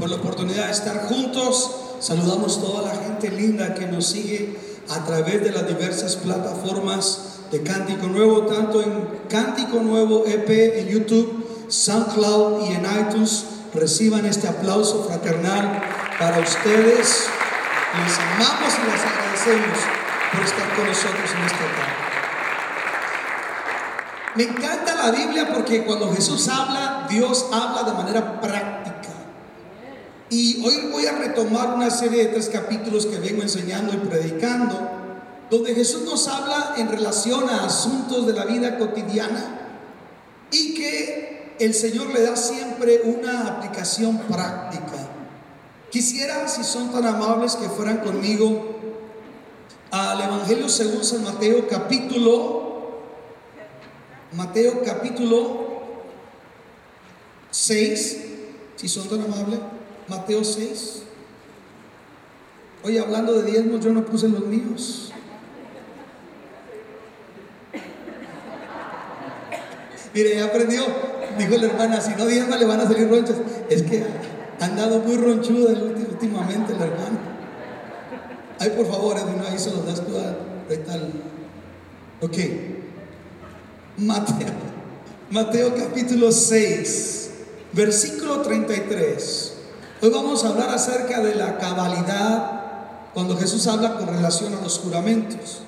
por la oportunidad de estar juntos. Saludamos toda la gente linda que nos sigue a través de las diversas plataformas de Cántico Nuevo, tanto en Cántico Nuevo EP en YouTube, SoundCloud y en iTunes. Reciban este aplauso fraternal para ustedes. Les amamos y les agradecemos por estar con nosotros en esta tarde. Me encanta la Biblia porque cuando Jesús habla, Dios habla de manera práctica. Y hoy voy a retomar una serie de tres capítulos que vengo enseñando y predicando, donde Jesús nos habla en relación a asuntos de la vida cotidiana y que el Señor le da siempre una aplicación práctica. Quisiera, si son tan amables, que fueran conmigo al Evangelio según San Mateo capítulo Mateo capítulo 6, si son tan amables, Mateo 6. Oye, hablando de diezmos, yo no puse los míos. Mire, ya aprendió, dijo la hermana, si no diezma le van a salir ronchas. Es que ha andado muy ronchuda últimamente la hermana. Ay, por favor, Edwin, ahí se los das tú tal. Ok. Mateo, Mateo capítulo 6, versículo 33. Hoy vamos a hablar acerca de la cabalidad cuando Jesús habla con relación a los juramentos.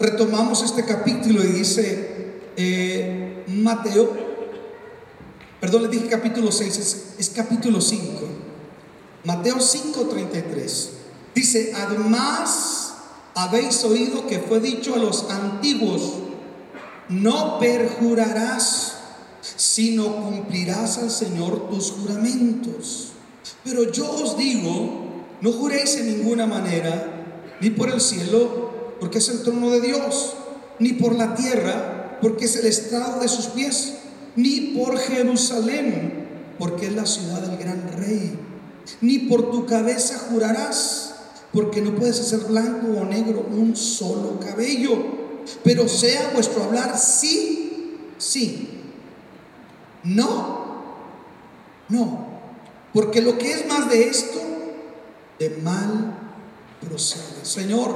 Retomamos este capítulo y dice eh, Mateo, perdón, le dije capítulo 6, es, capítulo 5. Mateo 5, 33. Dice, además habéis oído que fue dicho a los antiguos, no perjurarás, sino cumplirás al Señor tus juramentos. Pero yo os digo, no juréis en ninguna manera, ni por el cielo, porque es el trono de Dios, ni por la tierra, porque es el estrado de sus pies, ni por Jerusalén, porque es la ciudad del gran rey, ni por tu cabeza jurarás, porque no puedes hacer blanco o negro un solo cabello pero sea vuestro hablar sí, sí. No, no. Porque lo que es más de esto, de mal procede. Señor,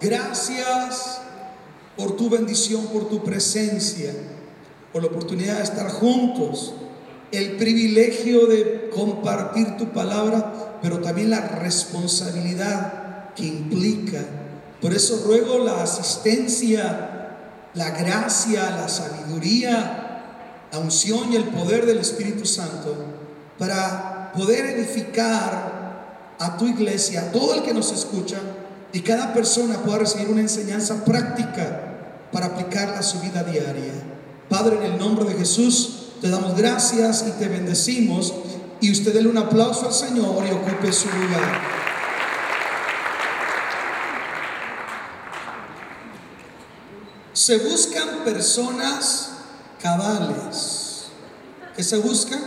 gracias por tu bendición, por tu presencia, por la oportunidad de estar juntos, el privilegio de compartir tu palabra, pero también la responsabilidad que implica por eso ruego la asistencia, la gracia, la sabiduría, la unción y el poder del Espíritu Santo para poder edificar a tu iglesia, a todo el que nos escucha y cada persona pueda recibir una enseñanza práctica para aplicarla a su vida diaria. Padre, en el nombre de Jesús, te damos gracias y te bendecimos y usted déle un aplauso al Señor y ocupe su lugar. Se buscan personas cabales. ¿Qué se buscan?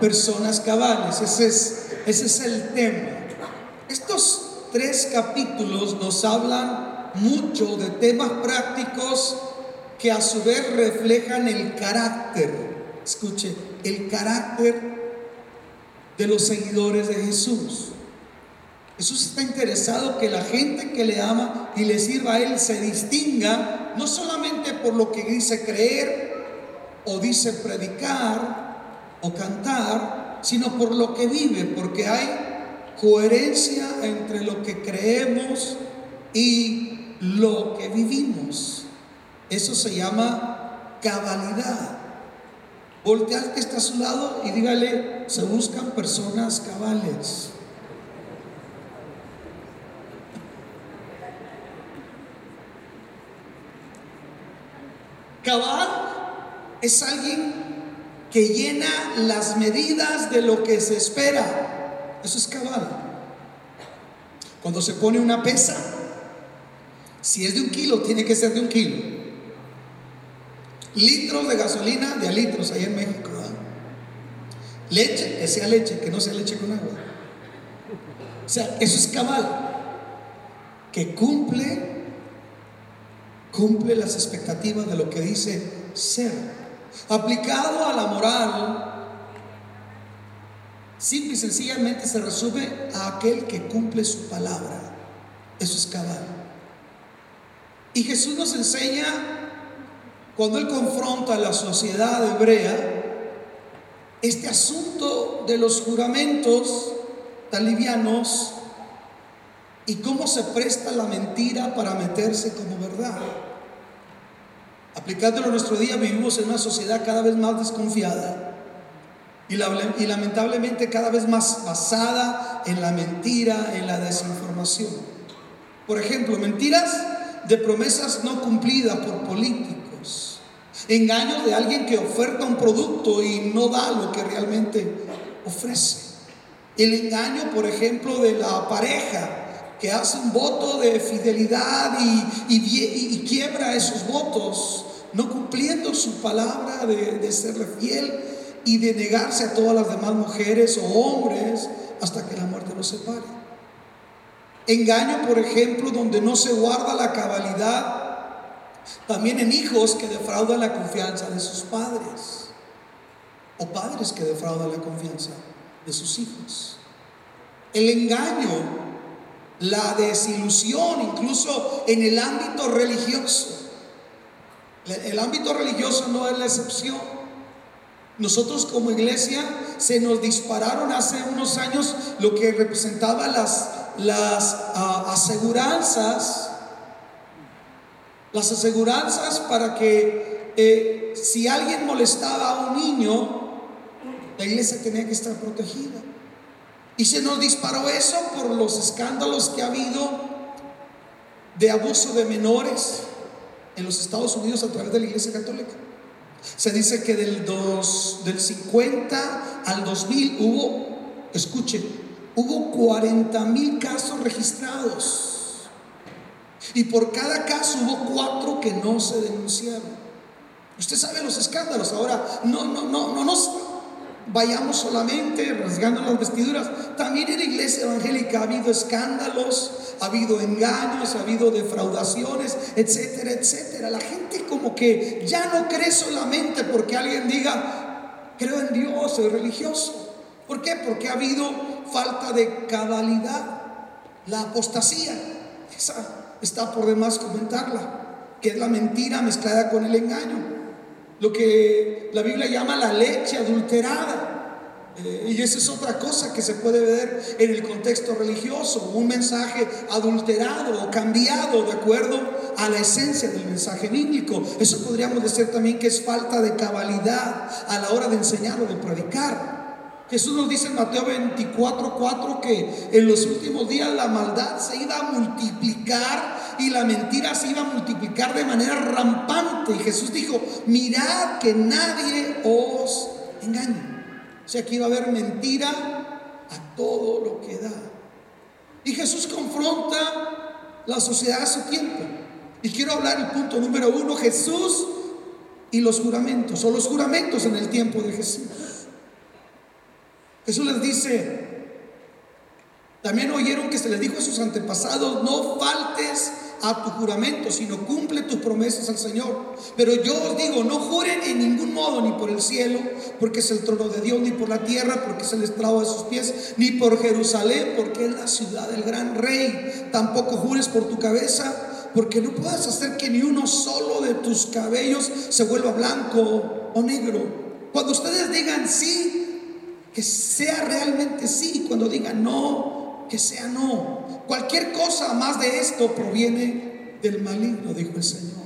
Personas cabales. Ese es, ese es el tema. Estos tres capítulos nos hablan mucho de temas prácticos que a su vez reflejan el carácter. Escuche, el carácter de los seguidores de Jesús. Jesús está interesado que la gente que le ama y le sirva a Él se distinga, no solamente por lo que dice creer o dice predicar o cantar, sino por lo que vive, porque hay coherencia entre lo que creemos y lo que vivimos. Eso se llama cabalidad. Voltea al que está a su lado y dígale, se buscan personas cabales. Cabal es alguien que llena las medidas de lo que se espera. Eso es cabal. Cuando se pone una pesa, si es de un kilo, tiene que ser de un kilo. Litros de gasolina de a litros ahí en México. Leche, que sea leche, que no sea leche con agua. O sea, eso es cabal. Que cumple cumple las expectativas de lo que dice ser. Aplicado a la moral, simple y sencillamente se resume a aquel que cumple su palabra. Eso es cabal. Y Jesús nos enseña, cuando Él confronta a la sociedad hebrea, este asunto de los juramentos tan livianos y cómo se presta la mentira para meterse como verdad. Aplicándolo a nuestro día, vivimos en una sociedad cada vez más desconfiada y, y lamentablemente cada vez más basada en la mentira, en la desinformación. Por ejemplo, mentiras de promesas no cumplidas por políticos, engaños de alguien que oferta un producto y no da lo que realmente ofrece. El engaño, por ejemplo, de la pareja que hace un voto de fidelidad y, quiebra esos votos, no cumpliendo su palabra de, de serle fiel y de negarse a todas las demás mujeres o hombres hasta que la muerte los separe. Engaño, por ejemplo, donde no se guarda la cabalidad, también en hijos que defraudan la confianza de sus padres, o padres que defraudan la confianza de sus hijos. El engaño la desilusión, incluso en el ámbito religioso. El ámbito religioso no es la excepción. Nosotros como iglesia se nos dispararon hace unos años lo que representaba las, las uh, aseguranzas, las aseguranzas para que eh, si alguien molestaba a un niño, la iglesia tenía que estar protegida. Y se nos disparó eso por los escándalos que ha habido de abuso de menores en los Estados Unidos a través de la Iglesia Católica. Se dice que del, dos, del 50 al 2000 hubo, escuchen, hubo 40 mil casos registrados. Y por cada caso hubo cuatro que no se denunciaron. Usted sabe los escándalos. Ahora, no, no, no, no nos vayamos solamente rasgando las vestiduras. También en la iglesia evangélica ha habido escándalos, ha habido engaños, ha habido defraudaciones, etcétera, etcétera. La gente como que ya no cree solamente porque alguien diga, creo en Dios, soy religioso. ¿Por qué? Porque ha habido falta de cabalidad. La apostasía, esa está por demás comentarla, que es la mentira mezclada con el engaño lo que la Biblia llama la leche adulterada. Eh, y esa es otra cosa que se puede ver en el contexto religioso, un mensaje adulterado o cambiado de acuerdo a la esencia del mensaje bíblico. Eso podríamos decir también que es falta de cabalidad a la hora de enseñar o de predicar. Jesús nos dice en Mateo 24, 4 que en los últimos días la maldad se iba a multiplicar y la mentira se iba a multiplicar de manera rampante. Y Jesús dijo, mirad que nadie os engañe. O sea que iba a haber mentira a todo lo que da. Y Jesús confronta la sociedad a su tiempo. Y quiero hablar el punto número uno, Jesús y los juramentos, o los juramentos en el tiempo de Jesús. Jesús les dice, también oyeron que se les dijo a sus antepasados, no faltes a tu juramento, sino cumple tus promesas al Señor. Pero yo os digo, no juren en ningún modo, ni por el cielo, porque es el trono de Dios, ni por la tierra, porque es el estrado de sus pies, ni por Jerusalén, porque es la ciudad del gran rey. Tampoco jures por tu cabeza, porque no puedas hacer que ni uno solo de tus cabellos se vuelva blanco o negro. Cuando ustedes digan sí, que sea realmente sí, cuando digan no, que sea no. Cualquier cosa más de esto proviene del maligno, dijo el Señor.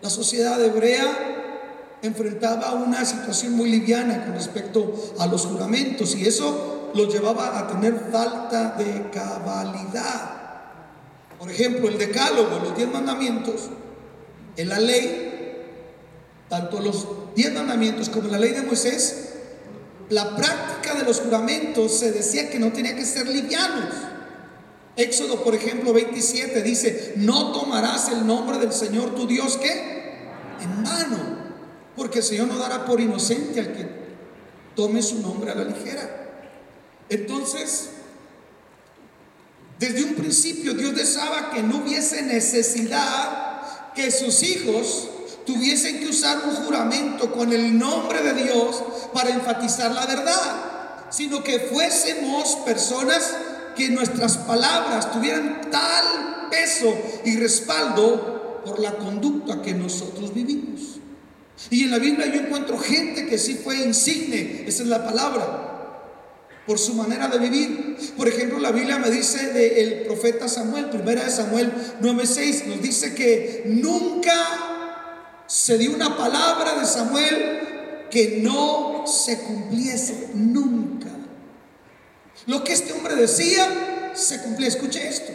La sociedad hebrea enfrentaba una situación muy liviana con respecto a los juramentos y eso los llevaba a tener falta de cabalidad. Por ejemplo, el decálogo, los diez mandamientos, en la ley, tanto los diez mandamientos como la ley de Moisés, la práctica de los juramentos se decía que no tenía que ser livianos. Éxodo, por ejemplo, 27 dice, no tomarás el nombre del Señor tu Dios que en mano, porque el Señor no dará por inocente al que tome su nombre a la ligera. Entonces, desde un principio Dios deseaba que no hubiese necesidad que sus hijos tuviesen que usar un juramento con el nombre de Dios para enfatizar la verdad, sino que fuésemos personas que nuestras palabras tuvieran tal peso y respaldo por la conducta que nosotros vivimos. Y en la Biblia yo encuentro gente que sí fue insigne, esa es la palabra, por su manera de vivir. Por ejemplo, la Biblia me dice del profeta Samuel, primera de Samuel 9:6, nos dice que nunca se dio una palabra de Samuel que no se cumpliese, nunca. Lo que este hombre decía, se cumplía. Escuche esto.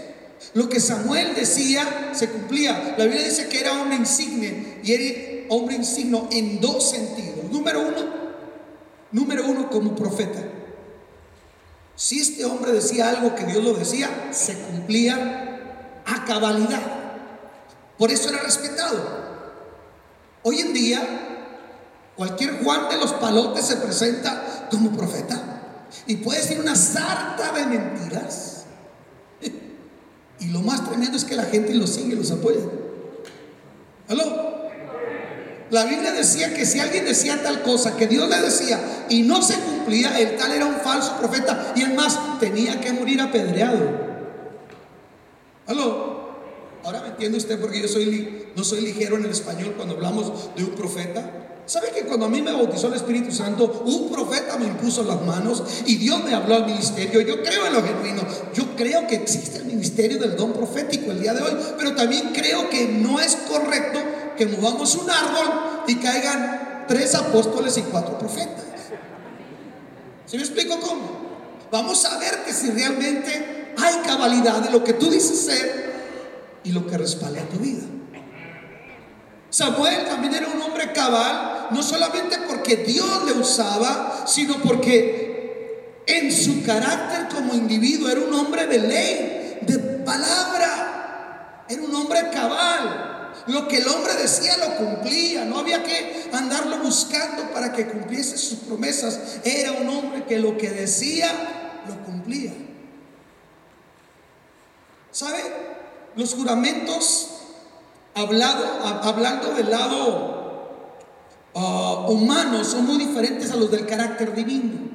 Lo que Samuel decía, se cumplía. La Biblia dice que era hombre insigne y era hombre insigno en dos sentidos. Número uno, número uno como profeta. Si este hombre decía algo que Dios lo decía, se cumplía a cabalidad. Por eso era respetado. Hoy en día, cualquier Juan de los Palotes se presenta como profeta y puede decir una sarta de mentiras. Y lo más tremendo es que la gente lo sigue y los apoya. ¿Aló? La Biblia decía que si alguien decía tal cosa que Dios le decía y no se cumplía, el tal era un falso profeta y el más tenía que morir apedreado. ¿Aló? Ahora me entiende usted porque yo soy no soy ligero en el español cuando hablamos de un profeta. ¿Sabe que cuando a mí me bautizó el Espíritu Santo, un profeta me impuso las manos y Dios me habló al ministerio? Yo creo en lo genuino. Yo creo que existe el ministerio del don profético el día de hoy, pero también creo que no es correcto que movamos un árbol y caigan tres apóstoles y cuatro profetas. ¿Se me explico cómo? Vamos a ver que si realmente hay cabalidad de lo que tú dices ser y lo que respalda tu vida. Samuel también era un hombre cabal, no solamente porque Dios le usaba, sino porque en su carácter como individuo era un hombre de ley, de palabra, era un hombre cabal. Lo que el hombre decía lo cumplía, no había que andarlo buscando para que cumpliese sus promesas. Era un hombre que lo que decía lo cumplía. ¿Sabe? Los juramentos, hablado, hablando del lado ah, humano, son muy diferentes a los del carácter divino.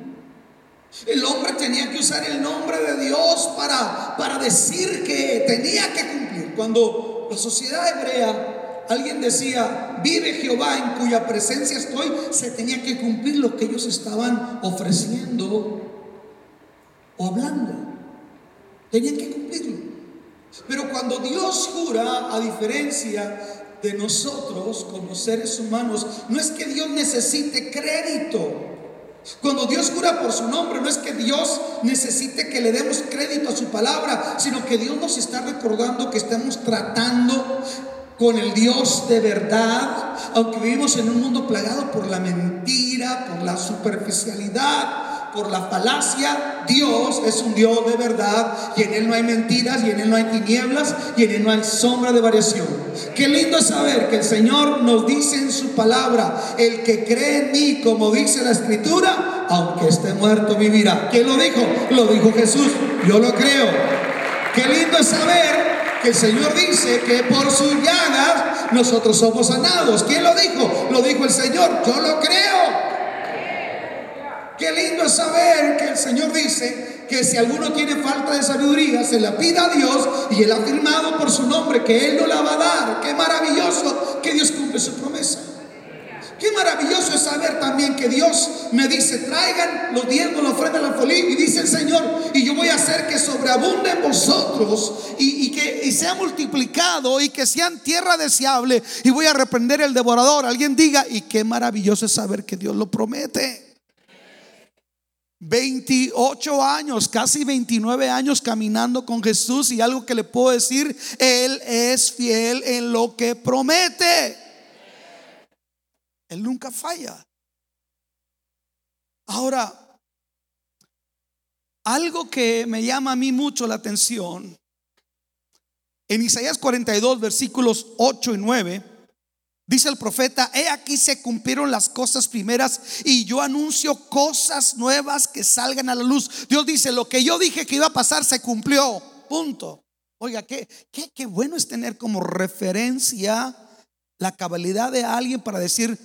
El hombre tenía que usar el nombre de Dios para, para decir que tenía que cumplir. Cuando la sociedad hebrea, alguien decía, vive Jehová en cuya presencia estoy, se tenía que cumplir lo que ellos estaban ofreciendo o hablando. Tenían que cumplirlo. Pero cuando Dios jura, a diferencia de nosotros como seres humanos, no es que Dios necesite crédito. Cuando Dios jura por su nombre, no es que Dios necesite que le demos crédito a su palabra, sino que Dios nos está recordando que estamos tratando con el Dios de verdad, aunque vivimos en un mundo plagado por la mentira, por la superficialidad, por la falacia, Dios es un Dios de verdad y en Él no hay mentiras y en Él no hay tinieblas y en Él no hay sombra de variación. Qué lindo es saber que el Señor nos dice en su palabra, el que cree en mí, como dice la escritura, aunque esté muerto vivirá. ¿Quién lo dijo? Lo dijo Jesús. Yo lo creo. Qué lindo es saber que el Señor dice que por sus llagas nosotros somos sanados. ¿Quién lo dijo? Lo dijo el Señor. Yo lo creo. Qué lindo es saber que el Señor dice que si alguno tiene falta de sabiduría, se la pida a Dios y Él ha afirmado por su nombre que Él no la va a dar. Qué maravilloso que Dios cumple su promesa. Qué maravilloso es saber también que Dios me dice, traigan los diezmos, la ofrenda, la folía, y dice el Señor, y yo voy a hacer que sobreabunde en vosotros y, y que y sea multiplicado y que sean tierra deseable, y voy a reprender el devorador. Alguien diga, y qué maravilloso es saber que Dios lo promete. 28 años, casi 29 años caminando con Jesús y algo que le puedo decir, Él es fiel en lo que promete. Él nunca falla. Ahora, algo que me llama a mí mucho la atención, en Isaías 42, versículos 8 y 9, Dice el profeta, he aquí se cumplieron las cosas primeras y yo anuncio cosas nuevas que salgan a la luz. Dios dice, lo que yo dije que iba a pasar se cumplió. Punto. Oiga, qué, qué, qué bueno es tener como referencia la cabalidad de alguien para decir,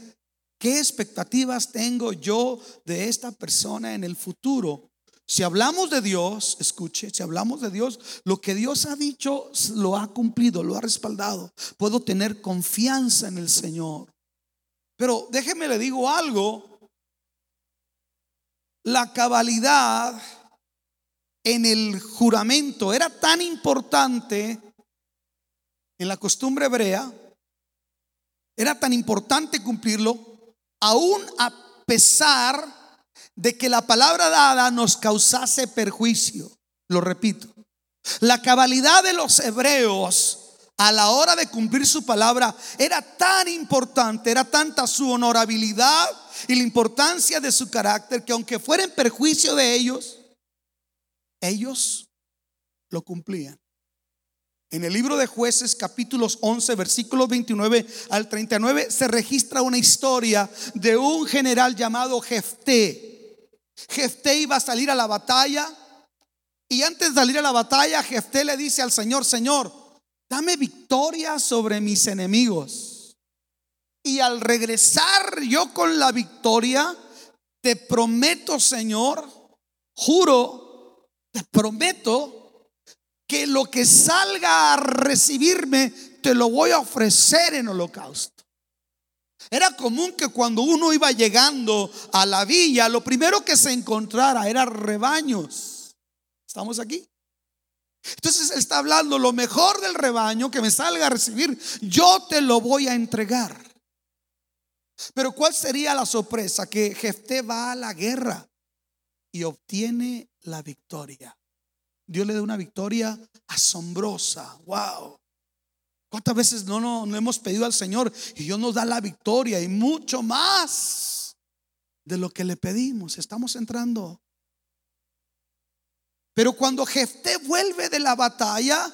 ¿qué expectativas tengo yo de esta persona en el futuro? Si hablamos de Dios, escuche, si hablamos de Dios, lo que Dios ha dicho lo ha cumplido, lo ha respaldado. Puedo tener confianza en el Señor. Pero déjeme le digo algo. La cabalidad en el juramento era tan importante en la costumbre hebrea, era tan importante cumplirlo, aún a pesar de que la palabra dada nos causase perjuicio. Lo repito. La cabalidad de los hebreos a la hora de cumplir su palabra era tan importante, era tanta su honorabilidad y la importancia de su carácter que aunque fuera en perjuicio de ellos, ellos lo cumplían. En el libro de jueces capítulos 11 versículos 29 al 39 se registra una historia de un general llamado Jefté Jefté iba a salir a la batalla y antes de salir a la batalla, Jefté le dice al Señor, Señor, dame victoria sobre mis enemigos. Y al regresar yo con la victoria, te prometo, Señor, juro, te prometo que lo que salga a recibirme, te lo voy a ofrecer en holocausto. Era común que cuando uno iba llegando a la villa, lo primero que se encontrara era rebaños. ¿Estamos aquí? Entonces está hablando lo mejor del rebaño que me salga a recibir, yo te lo voy a entregar. Pero ¿cuál sería la sorpresa? Que Jefté va a la guerra y obtiene la victoria. Dios le da una victoria asombrosa. Wow. ¿Cuántas veces no, no, hemos pedido al Señor y Dios nos da la victoria y mucho más de lo que le pedimos? Estamos entrando. Pero cuando Jefté vuelve de la batalla,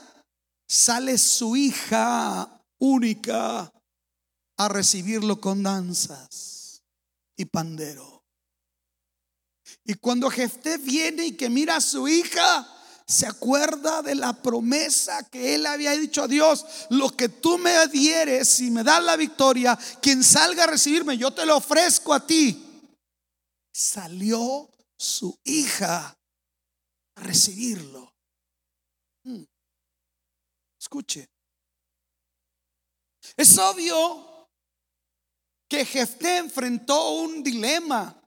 sale su hija única a recibirlo con danzas y pandero. Y cuando Jefté viene y que mira a su hija, se acuerda de la promesa que él había dicho a Dios, lo que tú me dieres y me das la victoria, quien salga a recibirme, yo te lo ofrezco a ti. Salió su hija a recibirlo. Hmm. Escuche. Es obvio que Jefté enfrentó un dilema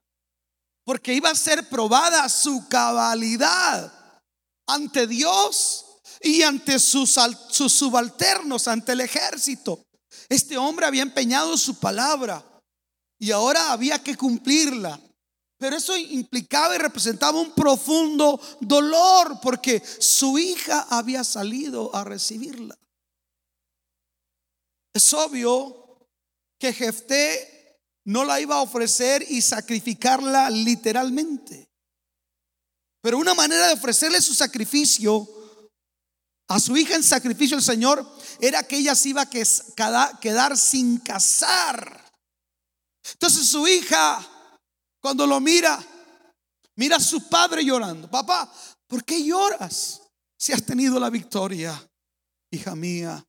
porque iba a ser probada su cabalidad ante Dios y ante sus, subalternos, ante el ejército. Este hombre había empeñado su palabra y ahora había que cumplirla. Pero eso implicaba y representaba un profundo dolor porque su hija había salido a recibirla. Es obvio que Jefté no la iba a ofrecer y sacrificarla literalmente. Pero una manera de ofrecerle su sacrificio a su hija en sacrificio al Señor era que ella se iba a quedar sin casar. Entonces su hija, cuando lo mira, mira a su padre llorando. Papá, ¿por qué lloras si has tenido la victoria, hija mía?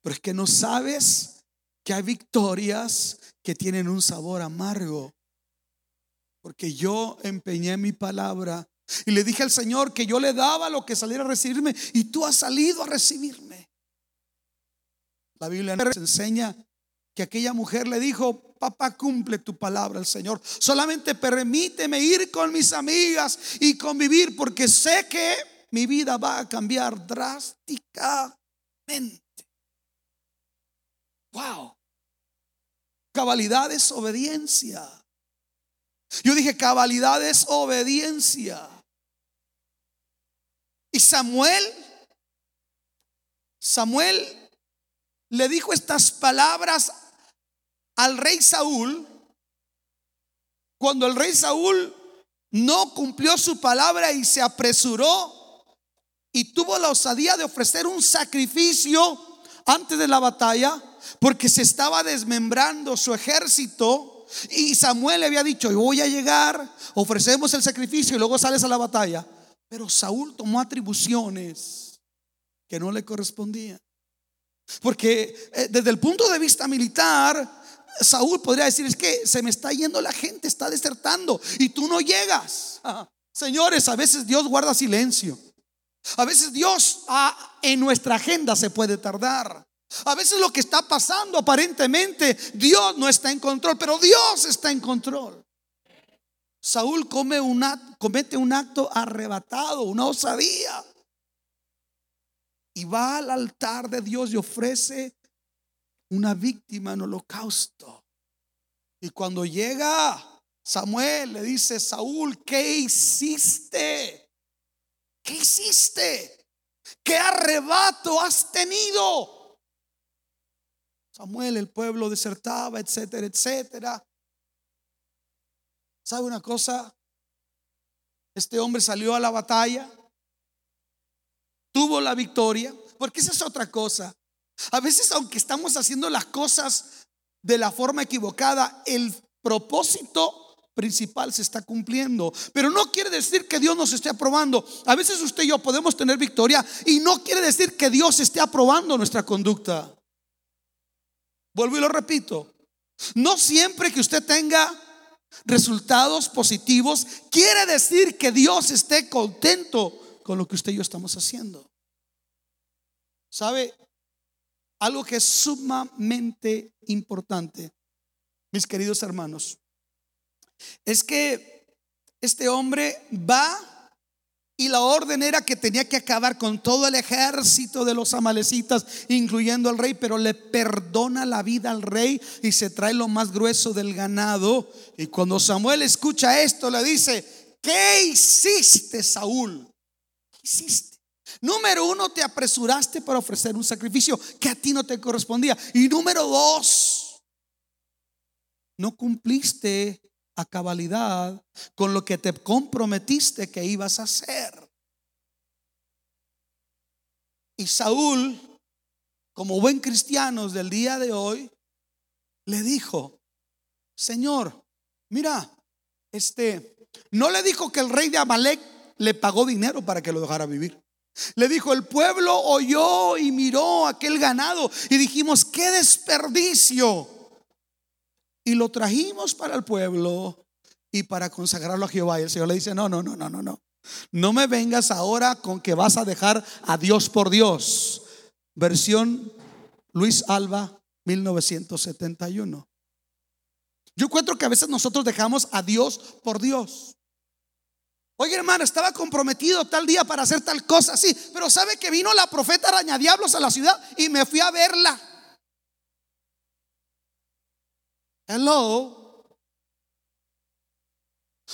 Pero es que no sabes que hay victorias que tienen un sabor amargo. Porque yo empeñé mi palabra y le dije al Señor que yo le daba lo que saliera a recibirme y tú has salido a recibirme. La Biblia nos enseña que aquella mujer le dijo, papá, cumple tu palabra al Señor. Solamente permíteme ir con mis amigas y convivir porque sé que mi vida va a cambiar drásticamente. Wow. Cabalidad es obediencia. Yo dije, cabalidad es obediencia. Y Samuel, Samuel le dijo estas palabras al rey Saúl cuando el rey Saúl no cumplió su palabra y se apresuró y tuvo la osadía de ofrecer un sacrificio antes de la batalla porque se estaba desmembrando su ejército y Samuel le había dicho, voy a llegar, ofrecemos el sacrificio y luego sales a la batalla. Pero Saúl tomó atribuciones que no le correspondían. Porque eh, desde el punto de vista militar, Saúl podría decir, es que se me está yendo la gente, está desertando y tú no llegas. Señores, a veces Dios guarda silencio. A veces Dios ah, en nuestra agenda se puede tardar. A veces lo que está pasando aparentemente, Dios no está en control, pero Dios está en control. Saúl come comete un acto arrebatado, una osadía. Y va al altar de Dios y ofrece una víctima en holocausto. Y cuando llega Samuel, le dice, Saúl, ¿qué hiciste? ¿Qué hiciste? ¿Qué arrebato has tenido? Samuel, el pueblo desertaba, etcétera, etcétera. ¿Sabe una cosa? Este hombre salió a la batalla, tuvo la victoria, porque esa es otra cosa. A veces, aunque estamos haciendo las cosas de la forma equivocada, el propósito principal se está cumpliendo. Pero no quiere decir que Dios nos esté aprobando. A veces usted y yo podemos tener victoria y no quiere decir que Dios esté aprobando nuestra conducta. Vuelvo y lo repito. No siempre que usted tenga resultados positivos quiere decir que Dios esté contento con lo que usted y yo estamos haciendo. ¿Sabe? Algo que es sumamente importante, mis queridos hermanos, es que este hombre va y la orden era que tenía que acabar con todo el ejército de los amalecitas, incluyendo al rey, pero le perdona la vida al rey y se trae lo más grueso del ganado. Y cuando Samuel escucha esto, le dice, ¿qué hiciste, Saúl? ¿Qué hiciste? Número uno, te apresuraste para ofrecer un sacrificio que a ti no te correspondía. Y número dos, no cumpliste a cabalidad con lo que te comprometiste que ibas a hacer. Y Saúl, como buen cristiano del día de hoy, le dijo, Señor, mira, este, no le dijo que el rey de Amalek le pagó dinero para que lo dejara vivir. Le dijo, el pueblo oyó y miró aquel ganado y dijimos, qué desperdicio y lo trajimos para el pueblo y para consagrarlo a Jehová. Y el Señor le dice, no, no, no, no, no, no. No me vengas ahora con que vas a dejar a Dios por Dios. Versión Luis Alba, 1971. Yo encuentro que a veces nosotros dejamos a Dios por Dios. Oye, hermano, estaba comprometido tal día para hacer tal cosa, sí, pero sabe que vino la profeta araña diablos a la ciudad y me fui a verla. Hello.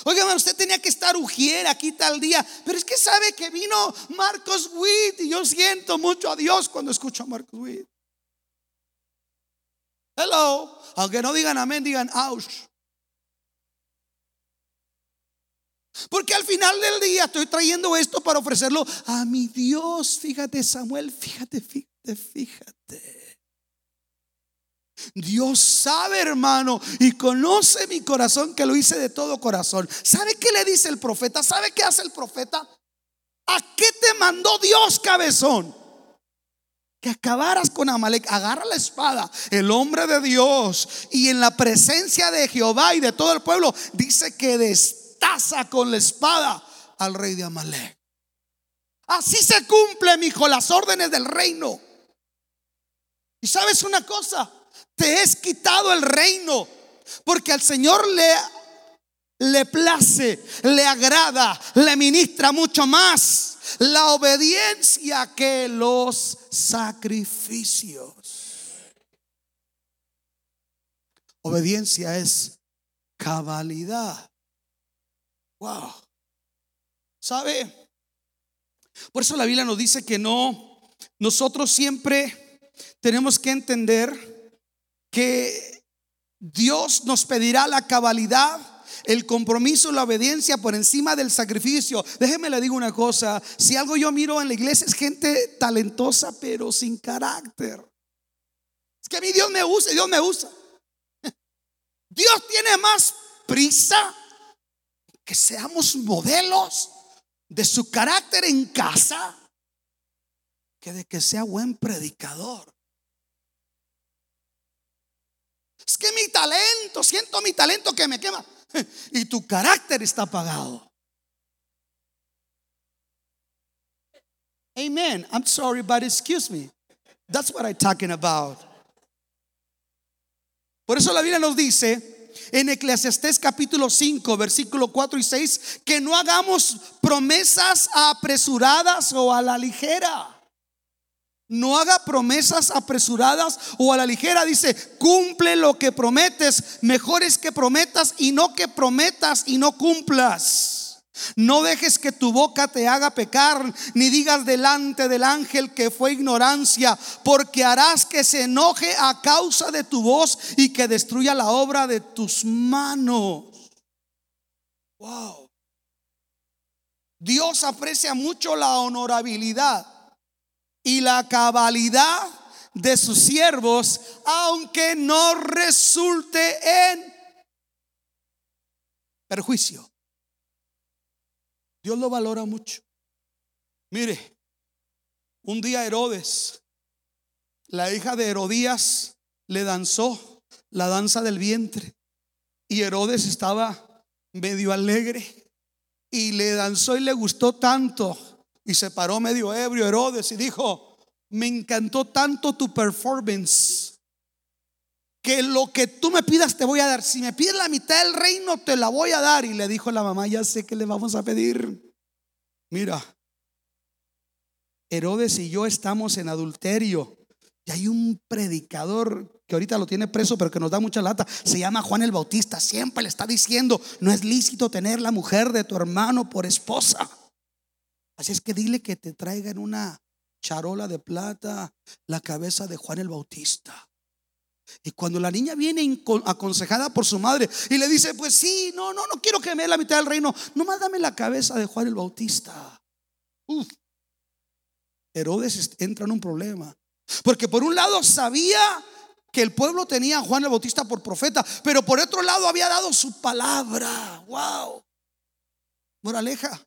Oiga, usted tenía que estar ujier aquí tal día, pero es que sabe que vino Marcos Witt y yo siento mucho a Dios cuando escucho a Marcos Witt. Hello. Aunque no digan amén, digan ouch. Porque al final del día estoy trayendo esto para ofrecerlo a mi Dios. Fíjate, Samuel, fíjate, fíjate, fíjate. Dios sabe, hermano, y conoce mi corazón que lo hice de todo corazón. ¿Sabe qué le dice el profeta? ¿Sabe qué hace el profeta? ¿A qué te mandó Dios, cabezón? Que acabaras con Amalek. Agarra la espada, el hombre de Dios, y en la presencia de Jehová y de todo el pueblo, dice que destaza con la espada al rey de Amalek. Así se cumple, hijo, las órdenes del reino. Y sabes una cosa, te es quitado el reino, porque al Señor le, le place, le agrada, le ministra mucho más la obediencia que los sacrificios. Obediencia es cabalidad. Wow. ¿Sabe? Por eso la Biblia nos dice que no, nosotros siempre tenemos que entender que Dios nos pedirá la cabalidad, el compromiso, la obediencia por encima del sacrificio. Déjeme le digo una cosa, si algo yo miro en la iglesia es gente talentosa pero sin carácter. Es que a mí Dios me usa, Dios me usa. Dios tiene más prisa que seamos modelos de su carácter en casa que de que sea buen predicador. Es que mi talento, siento mi talento que me quema. Y tu carácter está apagado. Amen. I'm sorry, but excuse me. That's what I'm talking about. Por eso la Biblia nos dice en Eclesiastés capítulo 5, versículo 4 y 6, que no hagamos promesas apresuradas o a la ligera. No haga promesas apresuradas o a la ligera. Dice, cumple lo que prometes. Mejor es que prometas y no que prometas y no cumplas. No dejes que tu boca te haga pecar, ni digas delante del ángel que fue ignorancia, porque harás que se enoje a causa de tu voz y que destruya la obra de tus manos. Wow. Dios aprecia mucho la honorabilidad y la cabalidad de sus siervos, aunque no resulte en perjuicio. Dios lo valora mucho. Mire, un día Herodes, la hija de Herodías, le danzó la danza del vientre. Y Herodes estaba medio alegre. Y le danzó y le gustó tanto. Y se paró medio ebrio Herodes y dijo, me encantó tanto tu performance. Que lo que tú me pidas te voy a dar. Si me pides la mitad del reino, te la voy a dar. Y le dijo la mamá, ya sé que le vamos a pedir. Mira, Herodes y yo estamos en adulterio. Y hay un predicador que ahorita lo tiene preso, pero que nos da mucha lata. Se llama Juan el Bautista. Siempre le está diciendo, no es lícito tener la mujer de tu hermano por esposa. Así es que dile que te traigan una charola de plata la cabeza de Juan el Bautista. Y cuando la niña viene aconsejada por su madre y le dice, pues sí, no, no, no quiero que me dé la mitad del reino, nomás dame la cabeza de Juan el Bautista. Herodes entra en un problema. Porque por un lado sabía que el pueblo tenía a Juan el Bautista por profeta, pero por otro lado había dado su palabra. Wow. Moraleja.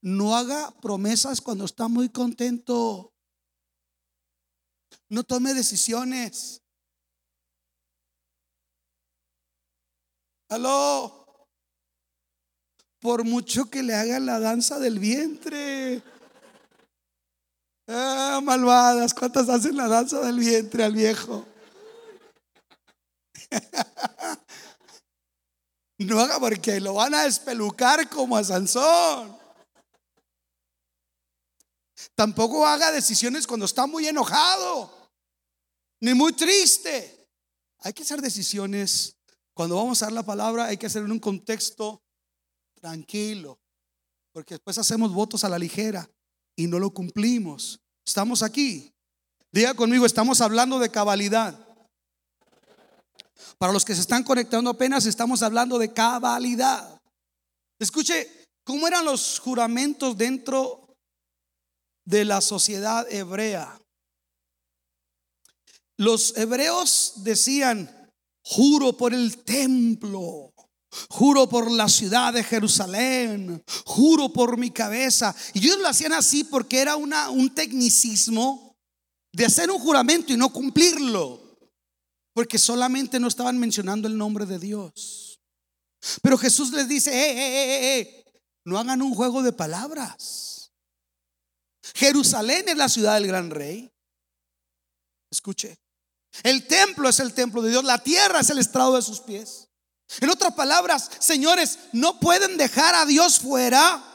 No haga promesas cuando está muy contento. No tome decisiones. Aló. Por mucho que le haga la danza del vientre. Ah, malvadas, ¿cuántas hacen la danza del vientre al viejo? No haga porque lo van a espelucar como a Sansón. Tampoco haga decisiones cuando está muy enojado ni muy triste. Hay que hacer decisiones. Cuando vamos a dar la palabra, hay que hacer en un contexto tranquilo, porque después hacemos votos a la ligera y no lo cumplimos. Estamos aquí. Diga conmigo, estamos hablando de cabalidad. Para los que se están conectando apenas, estamos hablando de cabalidad. Escuche, ¿cómo eran los juramentos dentro de la sociedad hebrea? Los hebreos decían, juro por el templo, juro por la ciudad de Jerusalén, juro por mi cabeza. Y ellos lo hacían así porque era un tecnicismo de hacer un juramento y no cumplirlo. Porque solamente no estaban mencionando el nombre de Dios. Pero Jesús les dice, eh, eh, eh, no hagan un juego de palabras. Jerusalén es la ciudad del gran rey. Escuche, el templo es el templo de Dios, la tierra es el estrado de sus pies. En otras palabras, señores, no pueden dejar a Dios fuera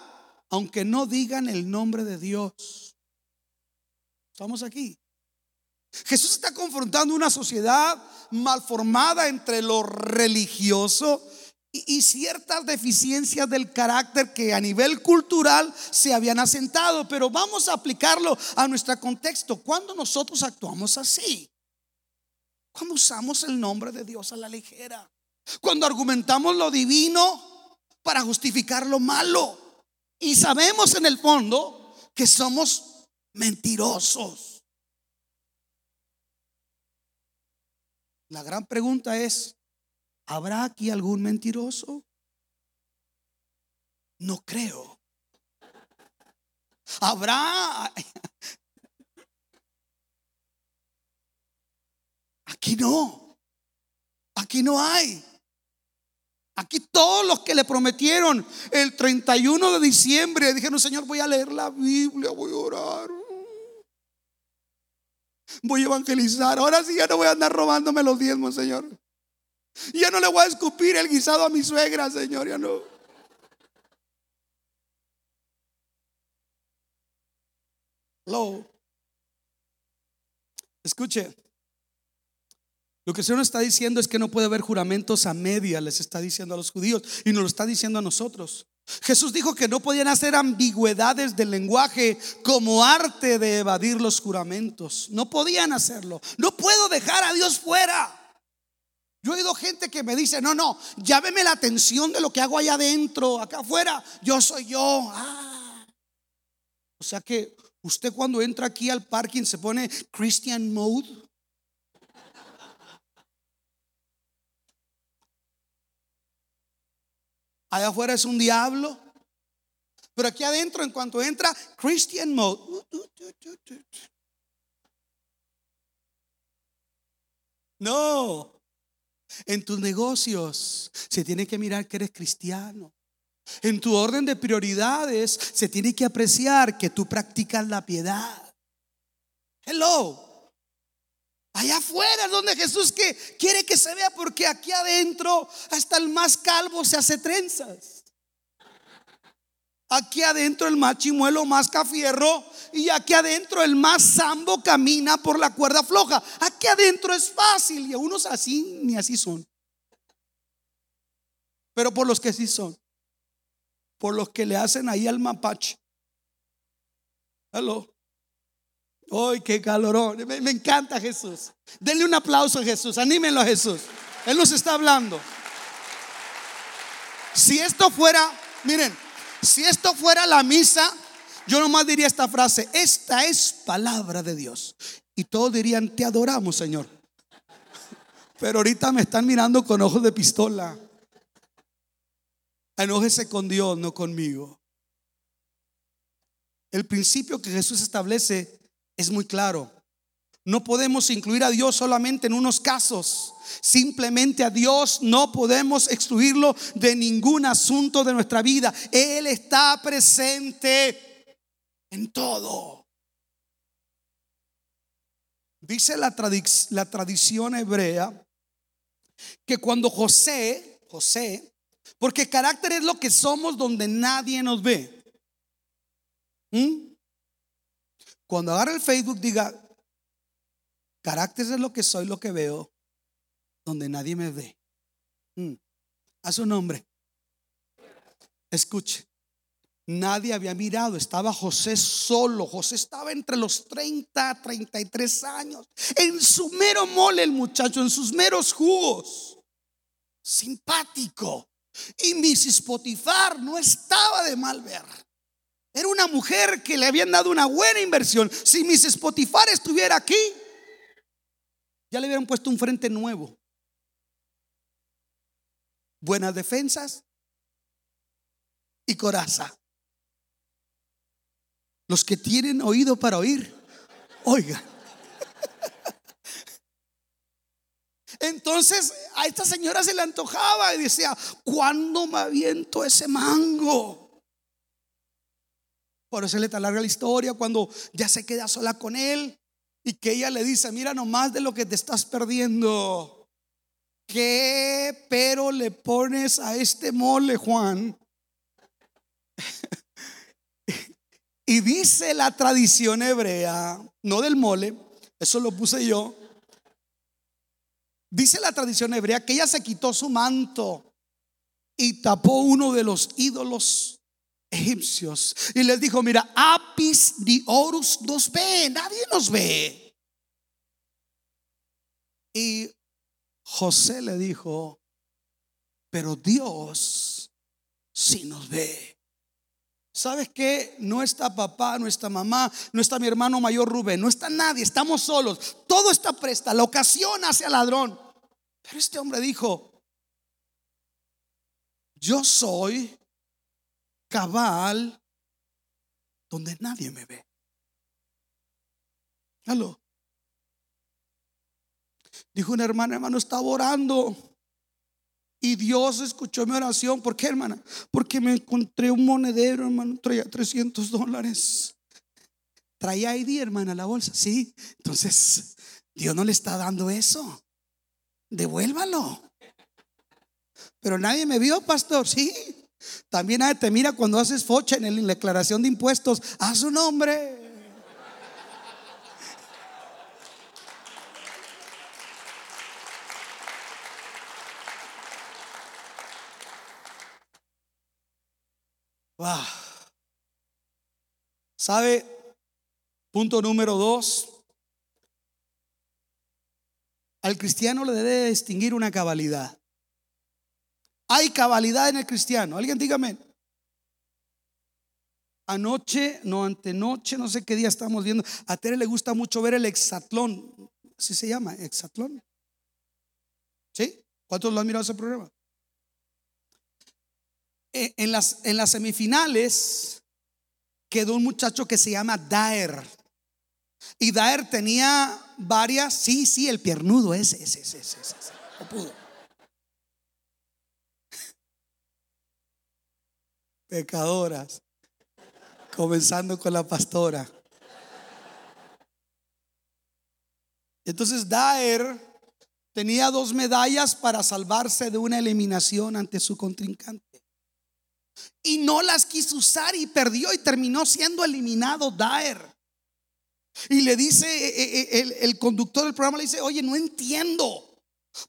aunque no digan el nombre de Dios. Estamos aquí. Jesús está confrontando una sociedad malformada entre lo religioso y, ciertas deficiencias del carácter que a nivel cultural se habían asentado. Pero vamos a aplicarlo a nuestro contexto. Cuando nosotros actuamos así? Cuando usamos el nombre de Dios a la ligera. Cuando argumentamos lo divino para justificar lo malo. Y sabemos en el fondo que somos mentirosos. La gran pregunta es, ¿habrá aquí algún mentiroso? No creo. Habrá Aquí no. Aquí no hay. Aquí todos los que le prometieron el 31 de diciembre dijeron, Señor, voy a leer la Biblia, voy a orar. Voy a evangelizar. Ahora sí ya no voy a andar robándome los diezmos, Señor. Ya no le voy a escupir el guisado a mi suegra, Señor, ya no. Hello. Escuche. Lo que el Señor está diciendo es que no puede haber juramentos a media, les está diciendo a los judíos y nos lo está diciendo a nosotros. Jesús dijo que no podían hacer ambigüedades del lenguaje como arte de evadir los juramentos. No podían hacerlo. No puedo dejar a Dios fuera. Yo he oído gente que me dice, no, no, llámeme la atención de lo que hago allá adentro, acá afuera. Yo soy yo. Ah. O sea que usted cuando entra aquí al parking se pone Christian mode. Allá afuera es un diablo. Pero aquí adentro, en cuanto entra, Christian mode. No. En tus negocios se tiene que mirar que eres cristiano. En tu orden de prioridades se tiene que apreciar que tú practicas la piedad. Hello. Allá afuera es donde Jesús quiere que se vea porque aquí adentro hasta el más calvo se hace trenzas. Aquí adentro el más chimuelo más cafierro y aquí adentro el más sambo camina por la cuerda floja. Aquí adentro es fácil y a unos así ni así son. Pero por los que sí son, por los que le hacen ahí al mapache. Hello. ¡Ay, qué calorón! Me, me, encanta Jesús. Denle un aplauso a Jesús. Anímenlo a Jesús. Él nos está hablando. Si esto fuera, miren, si esto fuera la misa, yo nomás diría esta frase: Esta es palabra de Dios. Y todos dirían: Te adoramos, Señor. Pero ahorita me están mirando con ojos de pistola. Enójese con Dios, no conmigo. El principio que Jesús establece es muy claro. No podemos incluir a Dios solamente en unos casos. Simplemente a Dios no podemos excluirlo de ningún asunto de nuestra vida. Él está presente en todo. Dice la, la tradición hebrea que cuando José, José, porque carácter es lo que somos donde nadie nos ve. ¿Mm? Cuando agarre el Facebook, diga, carácter es lo que soy, lo que veo, donde nadie me ve. Mm. A su nombre. Escuche. Nadie había mirado, estaba José solo. José estaba entre los 30, 33 años. En su mero mole el muchacho, en sus meros jugos. Simpático. Y Mrs. Potifar no estaba de mal ver. Era una mujer que le habían dado una buena inversión. Si Miss Spotify estuviera aquí, ya le hubieran puesto un frente nuevo. Buenas defensas y coraza. Los que tienen oído para oír, oigan. Entonces a esta señora se le antojaba y decía, ¿cuándo me aviento ese mango? Por eso le larga la historia cuando ya se queda sola con él y que ella le dice, mira nomás de lo que te estás perdiendo. ¿Qué pero le pones a este mole, Juan? Y dice la tradición hebrea, no del mole, eso lo puse yo. Dice la tradición hebrea que ella se quitó su manto y tapó uno de los ídolos egipcios y les dijo, mira, apis di orus nos ve, nadie nos ve. Y José le dijo, pero Dios sí nos ve. ¿Sabes qué? No está papá, no está mamá, no está mi hermano mayor Rubén, no está nadie, estamos solos. Todo está presta, la ocasión hace al ladrón. Pero este hombre dijo, yo soy cabal donde nadie me ve. Aló. Dijo una hermana, hermano, estaba orando Y Dios escuchó mi oración. ¿Por qué, hermana? Porque me encontré un monedero, hermano. Traía 300 dólares. Traía ID, hermana, la bolsa. Sí. Entonces, Dios no le está dando eso. Devuélvalo. Pero nadie me vio, pastor. Sí. También nadie te mira cuando haces focha en la declaración de impuestos. A su nombre. Wow. ¿Sabe? Punto número dos. Al cristiano le debe distinguir una cabalidad. Hay cabalidad en el cristiano. Alguien dígame. Anoche, no antenoche, no sé qué día estamos viendo. A Tere le gusta mucho ver el hexatlón. ¿Así se llama? Hexatlón. ¿Sí? ¿Cuántos lo han mirado ese programa? Eh, en las, en las semifinales quedó un muchacho que se llama Daer. Y Daer tenía varias, sí, sí, el piernudo, ese, ese, ese, ese, ese, no pudo. Pecadoras, comenzando con la pastora. Entonces Daer tenía dos medallas para salvarse de una eliminación ante su contrincante y no las quiso usar y perdió y terminó siendo eliminado Daer. Y le dice, eh, eh, el, el, conductor del programa le dice, oye, no entiendo.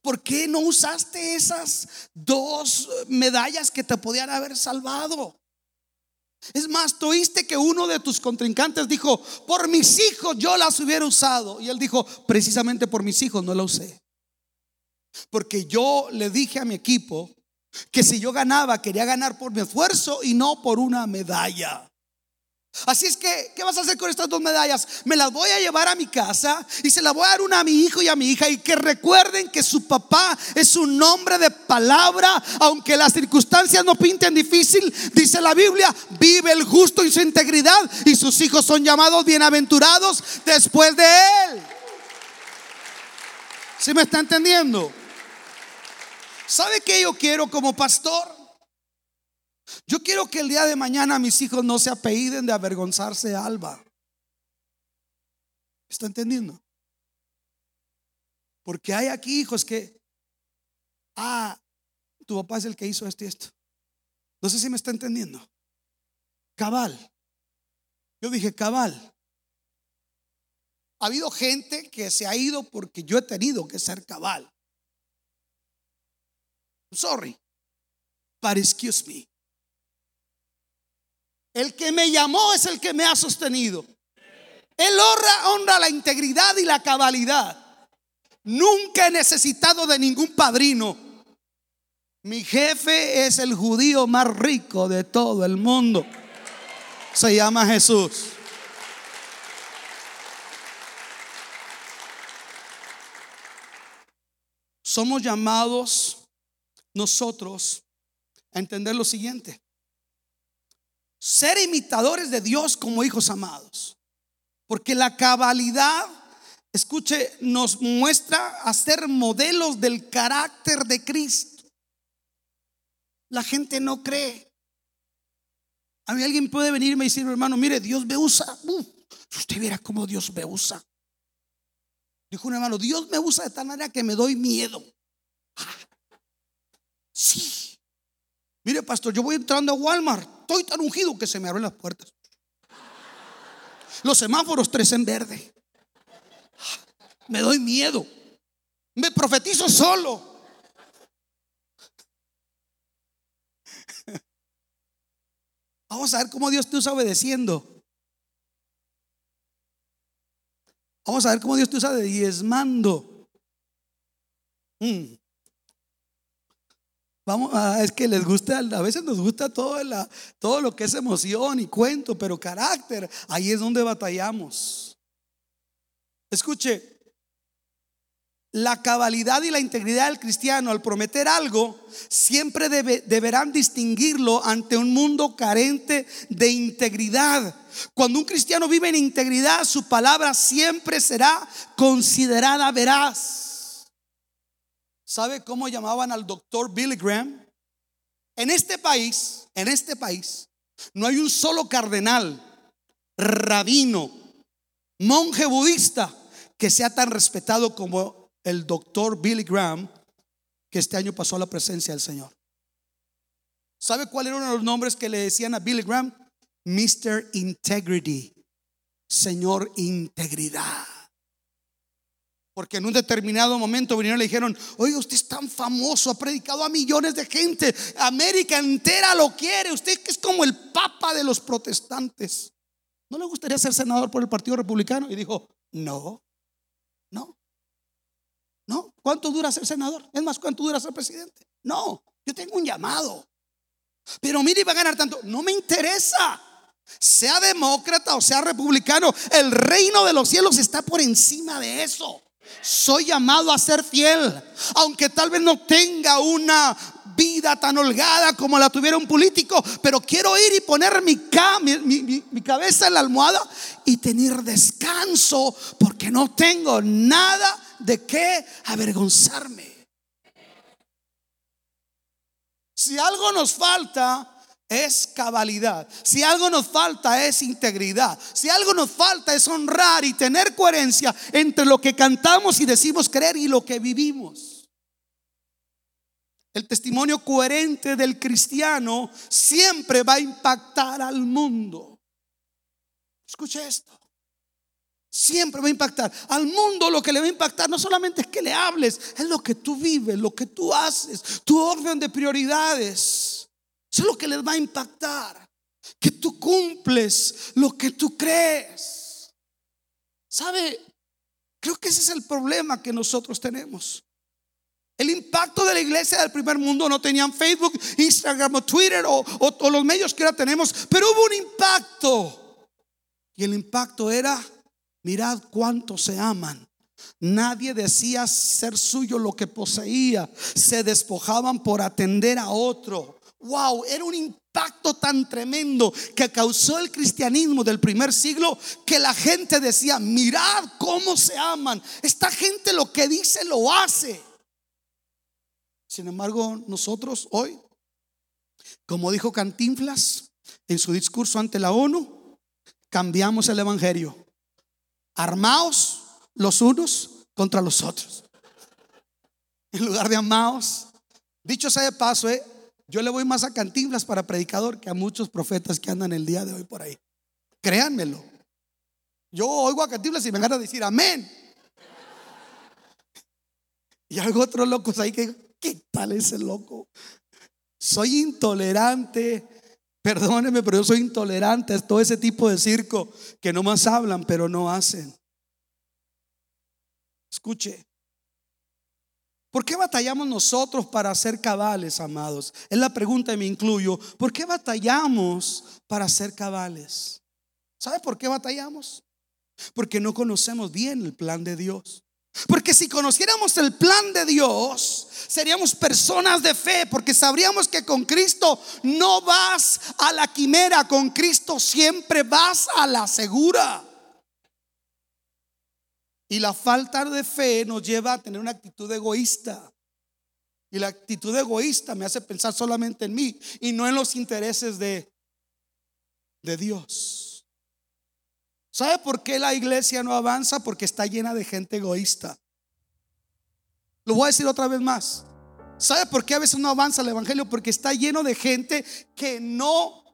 ¿Por qué no usaste esas dos medallas que te podían haber salvado? Es más, oíste que uno de tus contrincantes dijo, por mis hijos yo las hubiera usado. Y él dijo, precisamente por mis hijos no la usé. Porque yo le dije a mi equipo que si yo ganaba, quería ganar por mi esfuerzo y no por una medalla. Así es que, ¿qué vas a hacer con estas dos medallas? Me las voy a llevar a mi casa y se las voy a dar una a mi hijo y a mi hija y que recuerden que su papá es un hombre de palabra, aunque las circunstancias no pinten difícil, dice la Biblia, vive el justo en su integridad y sus hijos son llamados bienaventurados después de él. ¿Sí me está entendiendo? ¿Sabe qué yo quiero como pastor? Yo quiero que el día de mañana mis hijos no se apelliden de avergonzarse de Alba. ¿Está entendiendo? Porque hay aquí hijos que, ah, tu papá es el que hizo esto y esto. No sé si me está entendiendo. Cabal. Yo dije cabal. Ha habido gente que se ha ido porque yo he tenido que ser cabal. Sorry, but excuse me. El que me llamó es el que me ha sostenido. Él honra, honra la integridad y la cabalidad. Nunca he necesitado de ningún padrino. Mi jefe es el judío más rico de todo el mundo. Se llama Jesús. Somos llamados nosotros a entender lo siguiente. Ser imitadores de Dios como hijos amados. Porque la cabalidad, escuche, nos muestra a ser modelos del carácter de Cristo. La gente no cree. A mí alguien puede venirme y decir, hermano, mire, Dios me usa. usted viera cómo Dios me usa. Dijo un hermano, Dios me usa de tal manera que me doy miedo. Sí. Mire, pastor, yo voy entrando a Walmart. Estoy tan ungido que se me abren las puertas. Los semáforos tres en verde. Me doy miedo. Me profetizo solo. Vamos a ver cómo Dios te usa obedeciendo. Vamos a ver cómo Dios te usa diezmando. Mm. Vamos, a es que les gusta, a veces nos gusta la, todo lo que es emoción y cuento, pero carácter, ahí es donde batallamos. Escuche, la cabalidad y la integridad del cristiano al prometer algo siempre deberán distinguirlo ante un mundo carente de integridad. Cuando un cristiano vive en integridad, su palabra siempre será considerada veraz. ¿Sabe cómo llamaban al doctor Billy Graham? En este país, en este país, no hay un solo cardenal, rabino, monje budista que sea tan respetado como el doctor Billy Graham, que este año pasó a la presencia del Señor. ¿Sabe cuál era uno de los nombres que le decían a Billy Graham? Mr. Integrity, Señor Integridad. Porque en un determinado momento vinieron y le dijeron, oiga, usted es tan famoso, ha predicado a millones de gente, América entera lo quiere, usted es como el papa de los protestantes. ¿No le gustaría ser senador por el Partido Republicano? Y dijo, no, no, no. ¿Cuánto dura ser senador? Es más, ¿cuánto dura ser presidente? No, yo tengo un llamado. Pero mire, va a ganar tanto. No me interesa. Sea demócrata o sea republicano, el reino de los cielos está por encima de eso. Soy llamado a ser fiel, aunque tal vez no tenga una vida tan holgada como la tuviera un político, pero quiero ir y poner mi, mi, cabeza en la almohada y tener descanso porque no tengo nada de qué avergonzarme. Si algo nos falta es cabalidad. Si algo nos falta es integridad. Si algo nos falta es honrar y tener coherencia entre lo que cantamos y decimos creer y lo que vivimos. El testimonio coherente del cristiano siempre va a impactar al mundo. Escuche esto. Siempre va a impactar. Al mundo lo que le va a impactar no solamente es que le hables, es lo que tú vives, lo que tú haces, tu orden de prioridades. Eso es lo que les va a impactar. Que tú cumples lo que tú crees. ¿Sabe? Creo que ese es el problema que nosotros tenemos. El impacto de la iglesia del primer mundo no tenían Facebook, Instagram o Twitter o, o los medios que ahora tenemos, pero hubo un impacto. Y el impacto era Mirad cuánto se aman. Nadie decía ser suyo lo que poseía. Se despojaban por atender a otro. Wow, era un impacto tan tremendo que causó el cristianismo del primer siglo que la gente decía, mirad cómo se aman. Esta gente lo que dice lo hace. Sin embargo, nosotros hoy, como dijo Cantinflas en su discurso ante la ONU, cambiamos el Evangelio armaos los unos contra los otros. En lugar de amaos, dicho sea de paso, eh, yo le voy más a Cantinflas para predicador que a muchos profetas que andan el día de hoy por ahí. Créanmelo. Yo oigo a Cantinflas y me van a decir amén. Y algo otros locos ahí que, ¿qué tal ese loco? Soy intolerante. Perdóneme, pero yo soy intolerante a todo ese tipo de circo que no más hablan, pero no hacen. Escuche. ¿Por qué batallamos nosotros para ser cabales, amados? Es la pregunta y me incluyo. ¿Por qué batallamos para ser cabales? ¿Sabe por qué batallamos? Porque no conocemos bien el plan de Dios. Porque si conociéramos el plan de Dios, seríamos personas de fe, porque sabríamos que con Cristo no vas a la quimera, con Cristo siempre vas a la segura. Y la falta de fe nos lleva a tener una actitud egoísta. Y la actitud egoísta me hace pensar solamente en mí y no en los intereses de, de Dios. ¿Sabe por qué la iglesia no avanza? Porque está llena de gente egoísta. Lo voy a decir otra vez más. ¿Sabe por qué a veces no avanza el Evangelio? Porque está lleno de gente que no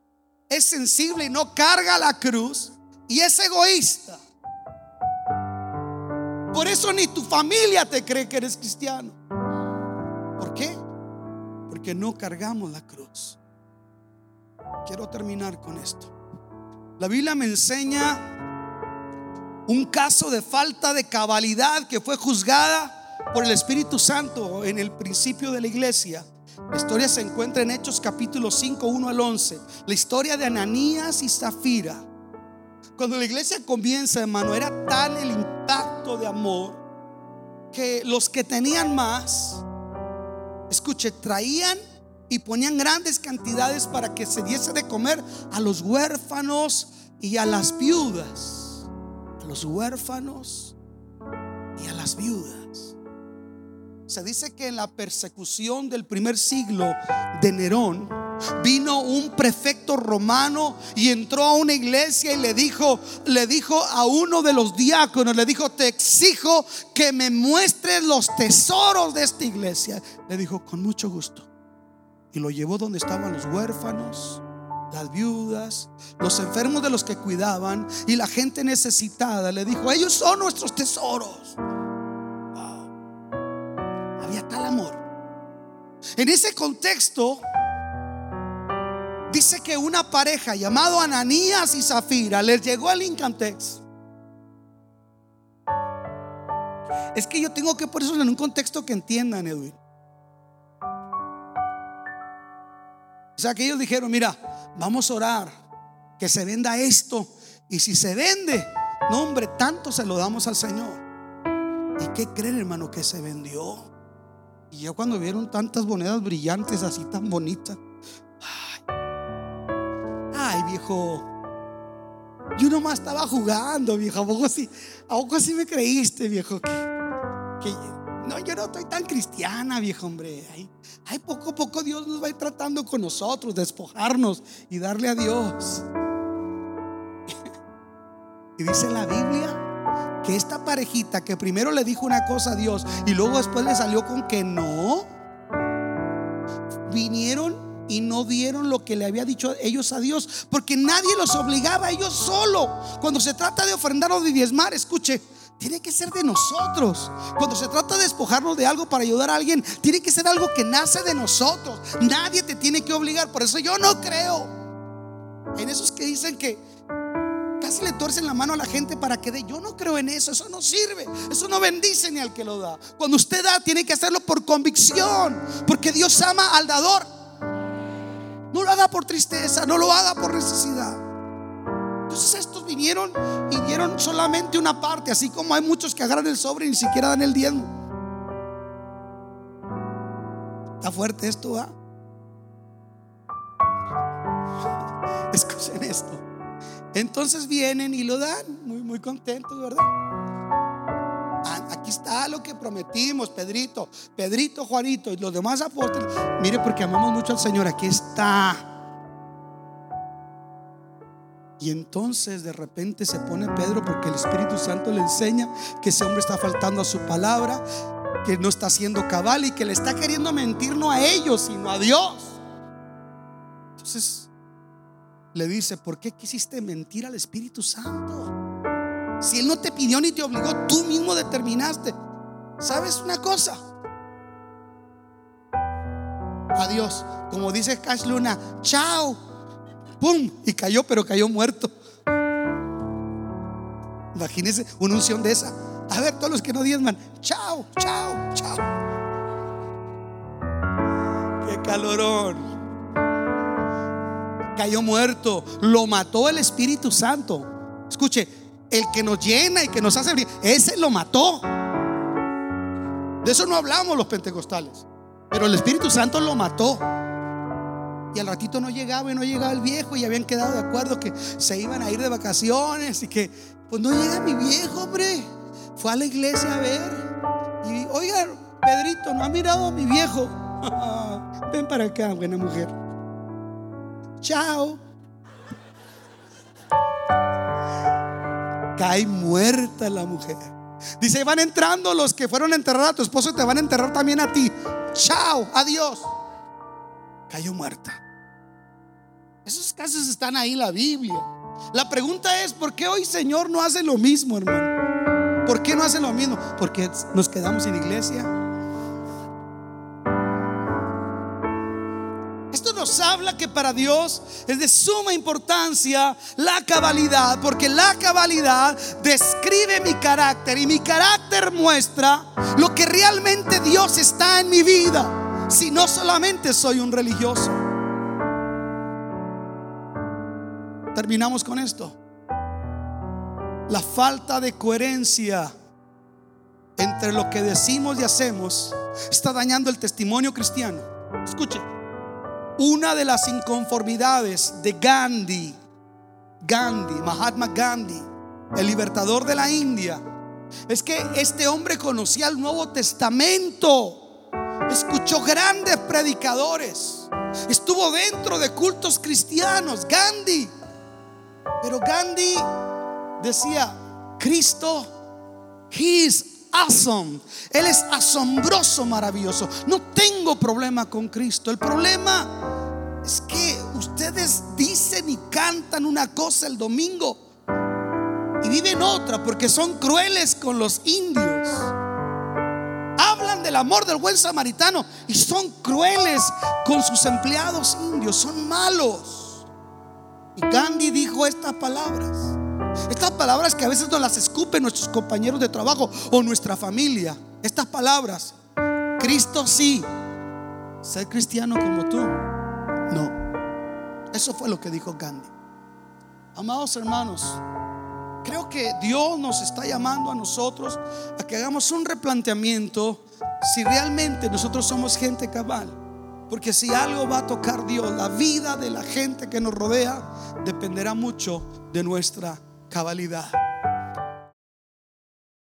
es sensible y no carga la cruz y es egoísta. Por eso ni tu familia te cree que eres cristiano. ¿Por qué? Porque no cargamos la cruz. Quiero terminar con esto. La Biblia me enseña un caso de falta de cabalidad que fue juzgada por el Espíritu Santo en el principio de la iglesia. La historia se encuentra en Hechos capítulo 5, 1 al 11. La historia de Ananías y Zafira. Cuando la iglesia comienza, hermano, era tal el impacto de amor que los que tenían más, escuche, traían y ponían grandes cantidades para que se diese de comer a los huérfanos y a las viudas. A los huérfanos y a las viudas. Se dice que en la persecución del primer siglo de Nerón, vino un prefecto romano y entró a una iglesia y le dijo, le dijo a uno de los diáconos, le dijo, te exijo que me muestres los tesoros de esta iglesia. Le dijo, con mucho gusto. Y lo llevó donde estaban los huérfanos, las viudas, los enfermos de los que cuidaban y la gente necesitada. Le dijo, ellos son nuestros tesoros. Había tal amor. En ese contexto, dice que una pareja llamado Ananías y Zafira les llegó el Incantex. Es que yo tengo que poner eso en un contexto que entiendan, Edwin. O sea, que ellos dijeron, mira, vamos a orar, que se venda esto. Y si se vende, no hombre, tanto se lo damos al Señor. ¿Y qué creen, hermano, que se vendió? Y yo cuando vieron tantas monedas brillantes así tan bonitas, viejo, yo nomás estaba jugando, viejo. ¿A poco así, a me creíste, viejo? Que, no, yo no estoy tan cristiana, viejo hombre. Ay, poco a poco Dios nos va a ir tratando con nosotros, despojarnos y darle a Dios. y dice la Biblia que esta parejita que primero le dijo una cosa a Dios y luego después le salió con que no, vinieron y no dieron lo que le había dicho ellos a Dios, porque nadie los obligaba ellos solo. Cuando se trata de ofrendar o de diezmar, escuche, tiene que ser de nosotros. Cuando se trata de despojarnos de algo para ayudar a alguien, tiene que ser algo que nace de nosotros. Nadie te tiene que obligar. Por eso yo no creo en esos que dicen que casi le tuercen la mano a la gente para que dé. Yo no creo en eso. Eso no sirve. Eso no bendice ni al que lo da. Cuando usted da, tiene que hacerlo por convicción. Porque Dios ama al dador. No lo haga por tristeza, no lo haga por necesidad. Entonces estos vinieron y dieron solamente una parte, así como hay muchos que agarran el sobre y ni siquiera dan el diezmo. Está fuerte esto, ¿va? Escuchen esto. Entonces vienen y lo dan, muy, muy contentos, ¿verdad? Está lo que prometimos, Pedrito, Pedrito, Juanito y los demás apóstoles. Mire, porque amamos mucho al Señor, aquí está. Y entonces de repente se pone Pedro porque el Espíritu Santo le enseña que ese hombre está faltando a su palabra, que no está haciendo cabal y que le está queriendo mentir no a ellos, sino a Dios. Entonces le dice, ¿por qué quisiste mentir al Espíritu Santo? Si Él no te pidió ni te obligó, tú mismo determinaste. ¿Sabes una cosa? Adiós. Como dice Cash Luna, chao. ¡Pum! Y cayó, pero cayó muerto. Imagínense una unción de esa. A ver, todos los que no diezman, chao, chao, chao. Qué calorón. Cayó muerto. Lo mató el Espíritu Santo. Escuche, el que nos llena y que nos hace bien, ese lo mató. De eso no hablamos los pentecostales. Pero el Espíritu Santo lo mató. Y al ratito no llegaba y no llegaba el viejo y habían quedado de acuerdo que se iban a ir de vacaciones y que, pues no llega mi viejo, hombre. Fue a la iglesia a ver. Y, oiga, Pedrito, ¿no ha mirado a mi viejo? Ven para acá, buena mujer. Chao. Cae muerta la mujer. Dice, van entrando los que fueron a enterrar a tu esposo y te van a enterrar también a ti. Chao, adiós. Cayó muerta. Esos casos están ahí en la Biblia. La pregunta es, ¿por qué hoy Señor no hace lo mismo, hermano? ¿Por qué no hace lo mismo? Porque nos quedamos en iglesia. Nos habla que para Dios es de suma importancia la cabalidad, porque la cabalidad describe mi carácter y mi carácter muestra lo que realmente Dios está en mi vida, si no solamente soy un religioso. Terminamos con esto. La falta de coherencia entre lo que decimos y hacemos está dañando el testimonio cristiano. Escuche, una de las inconformidades de Gandhi, Gandhi, Mahatma Gandhi, el libertador de la India, es que este hombre conocía el Nuevo Testamento escuchó grandes predicadores, estuvo dentro de cultos cristianos, Gandhi. Pero Gandhi decía, Cristo, He is awesome. Él es asombroso, maravilloso. No tengo problema con Cristo. El problema es que ustedes dicen y cantan una cosa el domingo y viven otra porque son crueles con los indios. Hablan del amor del buen samaritano y son crueles con sus empleados indios, son malos. Y Gandhi dijo estas palabras. Estas palabras que a veces nos las escupen nuestros compañeros de trabajo o nuestra familia. Estas palabras. Cristo sí. Ser cristiano como tú. No. Eso fue lo que dijo Gandhi. Amados hermanos, Creo que Dios nos está llamando a nosotros a que hagamos un replanteamiento si realmente nosotros somos gente cabal. Porque si algo va a tocar Dios, la vida de la gente que nos rodea dependerá mucho de nuestra cabalidad.